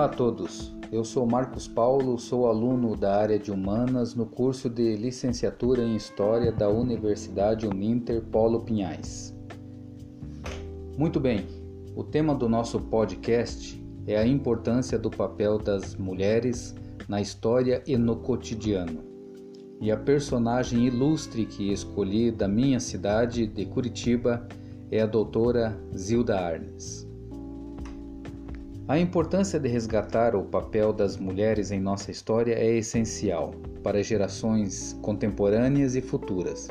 Olá a todos, eu sou Marcos Paulo, sou aluno da área de Humanas no curso de Licenciatura em História da Universidade Uninter Paulo Pinhais. Muito bem, o tema do nosso podcast é a importância do papel das mulheres na história e no cotidiano. E a personagem ilustre que escolhi da minha cidade de Curitiba é a doutora Zilda Arnes. A importância de resgatar o papel das mulheres em nossa história é essencial para gerações contemporâneas e futuras,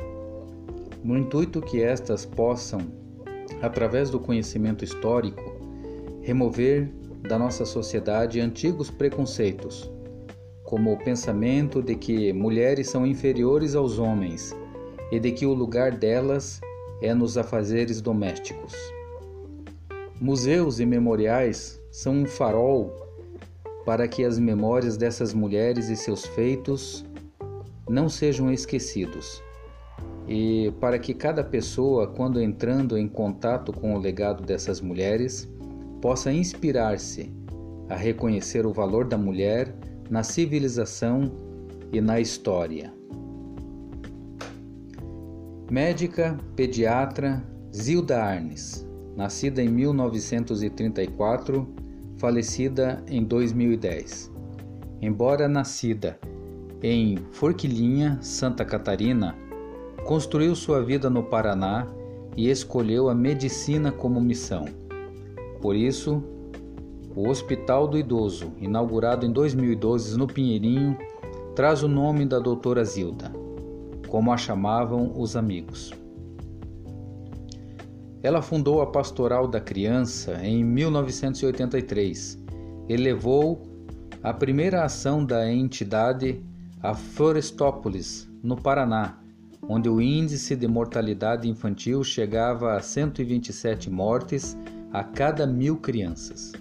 no intuito que estas possam, através do conhecimento histórico, remover da nossa sociedade antigos preconceitos, como o pensamento de que mulheres são inferiores aos homens e de que o lugar delas é nos afazeres domésticos. Museus e memoriais são um farol para que as memórias dessas mulheres e seus feitos não sejam esquecidos. E para que cada pessoa, quando entrando em contato com o legado dessas mulheres, possa inspirar-se a reconhecer o valor da mulher na civilização e na história. Médica, pediatra Zilda Arnes, nascida em 1934, falecida em 2010. Embora nascida em Forquilinha, Santa Catarina, construiu sua vida no Paraná e escolheu a medicina como missão. Por isso, o Hospital do Idoso, inaugurado em 2012 no Pinheirinho, traz o nome da doutora Zilda, como a chamavam os amigos. Ela fundou a Pastoral da Criança em 1983 e levou a primeira ação da entidade a Florestópolis, no Paraná, onde o índice de mortalidade infantil chegava a 127 mortes a cada mil crianças.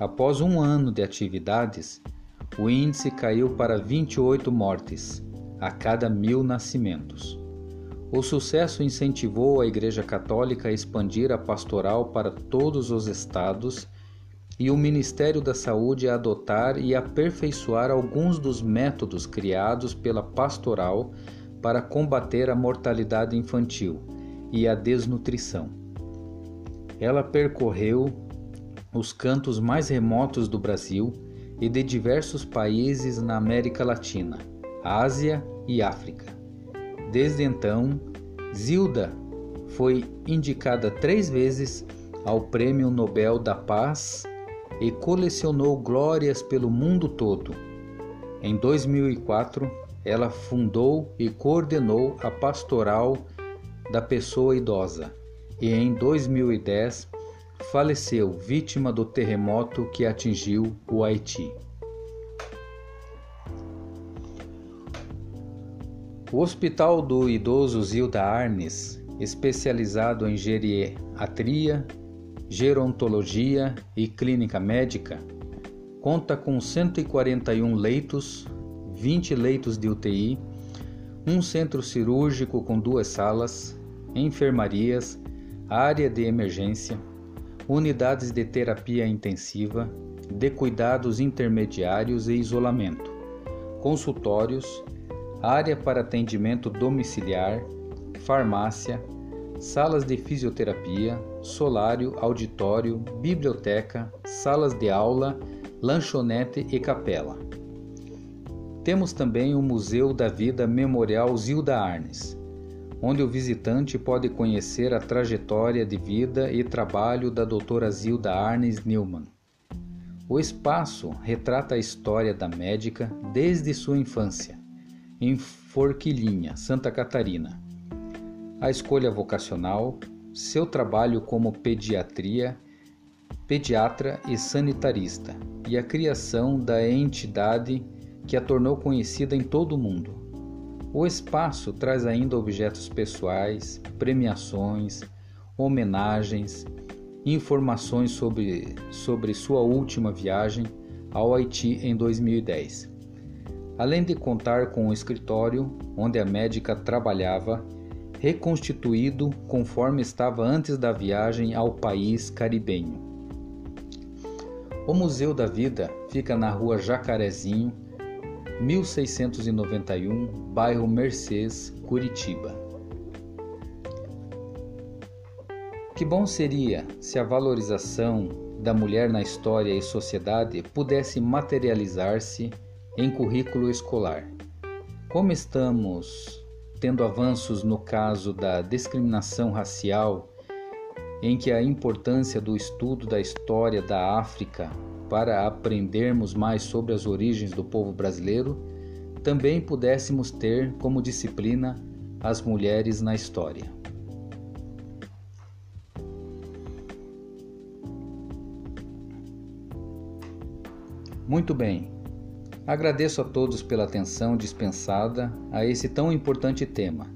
Após um ano de atividades, o índice caiu para 28 mortes a cada mil nascimentos. O sucesso incentivou a Igreja Católica a expandir a pastoral para todos os estados e o Ministério da Saúde a adotar e aperfeiçoar alguns dos métodos criados pela pastoral para combater a mortalidade infantil e a desnutrição. Ela percorreu os cantos mais remotos do Brasil e de diversos países na América Latina, Ásia e África Desde então, Zilda foi indicada três vezes ao Prêmio Nobel da Paz e colecionou glórias pelo mundo todo. Em 2004, ela fundou e coordenou a Pastoral da Pessoa Idosa e em 2010 faleceu vítima do terremoto que atingiu o Haiti. O Hospital do Idoso Zilda Arnes, especializado em geriatria, gerontologia e clínica médica, conta com 141 leitos, 20 leitos de UTI, um centro cirúrgico com duas salas, enfermarias, área de emergência, unidades de terapia intensiva, de cuidados intermediários e isolamento, consultórios, área para atendimento domiciliar, farmácia, salas de fisioterapia, solário, auditório, biblioteca, salas de aula, lanchonete e capela. Temos também o Museu da Vida Memorial Zilda Arnes, onde o visitante pode conhecer a trajetória de vida e trabalho da doutora Zilda Arnes Newman. O espaço retrata a história da médica desde sua infância em Forquilinha, Santa Catarina. A escolha vocacional, seu trabalho como pediatria, pediatra e sanitarista, e a criação da entidade que a tornou conhecida em todo o mundo. O espaço traz ainda objetos pessoais, premiações, homenagens, informações sobre, sobre sua última viagem ao Haiti em 2010 além de contar com um escritório onde a médica trabalhava, reconstituído conforme estava antes da viagem ao país caribenho. O Museu da Vida fica na rua Jacarezinho, 1691, bairro Mercês, Curitiba. Que bom seria se a valorização da mulher na história e sociedade pudesse materializar-se em currículo escolar. Como estamos tendo avanços no caso da discriminação racial, em que a importância do estudo da história da África para aprendermos mais sobre as origens do povo brasileiro, também pudéssemos ter como disciplina as mulheres na história. Muito bem. Agradeço a todos pela atenção dispensada a esse tão importante tema,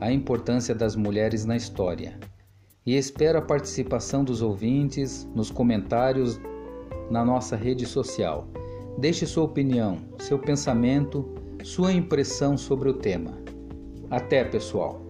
a importância das mulheres na história, e espero a participação dos ouvintes nos comentários na nossa rede social. Deixe sua opinião, seu pensamento, sua impressão sobre o tema. Até, pessoal!